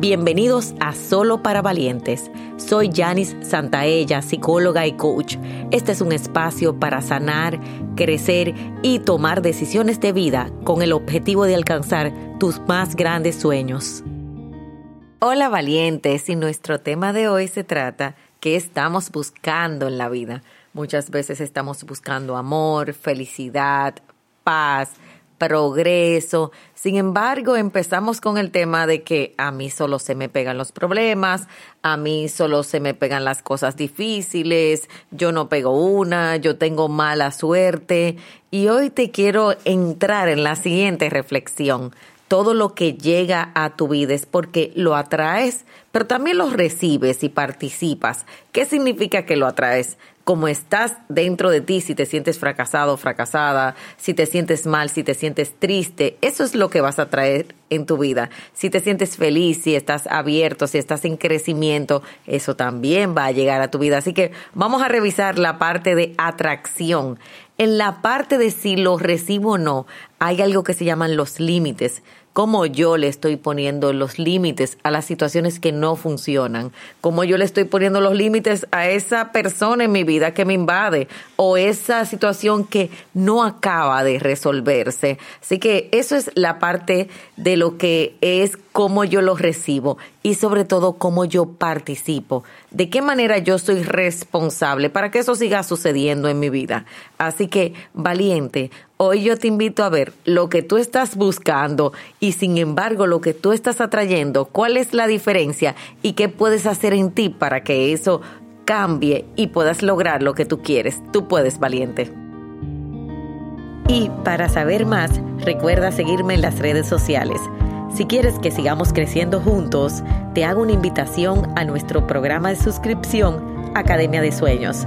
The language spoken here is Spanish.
Bienvenidos a Solo para Valientes. Soy Janice Santaella, psicóloga y coach. Este es un espacio para sanar, crecer y tomar decisiones de vida con el objetivo de alcanzar tus más grandes sueños. Hola valientes, y nuestro tema de hoy se trata qué estamos buscando en la vida. Muchas veces estamos buscando amor, felicidad, paz, progreso. Sin embargo, empezamos con el tema de que a mí solo se me pegan los problemas, a mí solo se me pegan las cosas difíciles, yo no pego una, yo tengo mala suerte. Y hoy te quiero entrar en la siguiente reflexión. Todo lo que llega a tu vida es porque lo atraes, pero también lo recibes y participas. ¿Qué significa que lo atraes? Como estás dentro de ti, si te sientes fracasado fracasada, si te sientes mal, si te sientes triste, eso es lo que vas a traer en tu vida. Si te sientes feliz, si estás abierto, si estás en crecimiento, eso también va a llegar a tu vida. Así que vamos a revisar la parte de atracción. En la parte de si lo recibo o no, hay algo que se llaman los límites cómo yo le estoy poniendo los límites a las situaciones que no funcionan, cómo yo le estoy poniendo los límites a esa persona en mi vida que me invade o esa situación que no acaba de resolverse. Así que eso es la parte de lo que es cómo yo lo recibo y sobre todo cómo yo participo, de qué manera yo soy responsable para que eso siga sucediendo en mi vida. Así que, valiente, hoy yo te invito a ver lo que tú estás buscando y sin embargo lo que tú estás atrayendo, cuál es la diferencia y qué puedes hacer en ti para que eso cambie y puedas lograr lo que tú quieres. Tú puedes, valiente. Y para saber más, recuerda seguirme en las redes sociales. Si quieres que sigamos creciendo juntos, te hago una invitación a nuestro programa de suscripción Academia de Sueños,